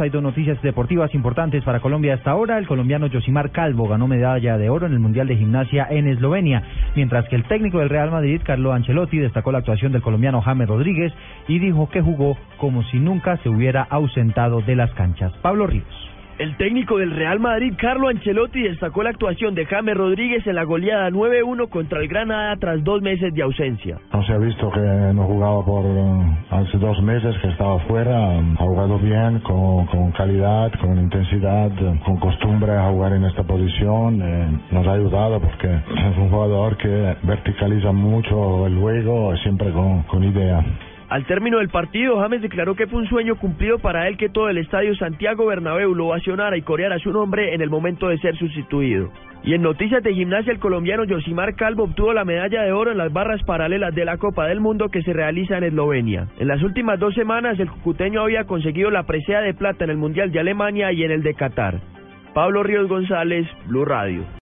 Hay dos noticias deportivas importantes para Colombia hasta ahora. El colombiano Josimar Calvo ganó medalla de oro en el Mundial de Gimnasia en Eslovenia, mientras que el técnico del Real Madrid, Carlo Ancelotti, destacó la actuación del colombiano James Rodríguez y dijo que jugó como si nunca se hubiera ausentado de las canchas. Pablo Ríos. El técnico del Real Madrid, Carlo Ancelotti, destacó la actuación de James Rodríguez en la goleada 9-1 contra el Granada tras dos meses de ausencia. No se ha visto que no jugaba por eh, hace dos meses que estaba fuera. Ha jugado bien, con, con calidad, con intensidad, con costumbre a jugar en esta posición. Eh, nos ha ayudado porque es un jugador que verticaliza mucho el juego, siempre con, con idea. Al término del partido, James declaró que fue un sueño cumplido para él que todo el estadio Santiago Bernabéu lo ovacionara y coreara su nombre en el momento de ser sustituido. Y en noticias de gimnasia, el colombiano Josimar Calvo obtuvo la medalla de oro en las barras paralelas de la Copa del Mundo que se realiza en Eslovenia. En las últimas dos semanas, el cucuteño había conseguido la presea de plata en el Mundial de Alemania y en el de Qatar. Pablo Ríos González, Blue Radio.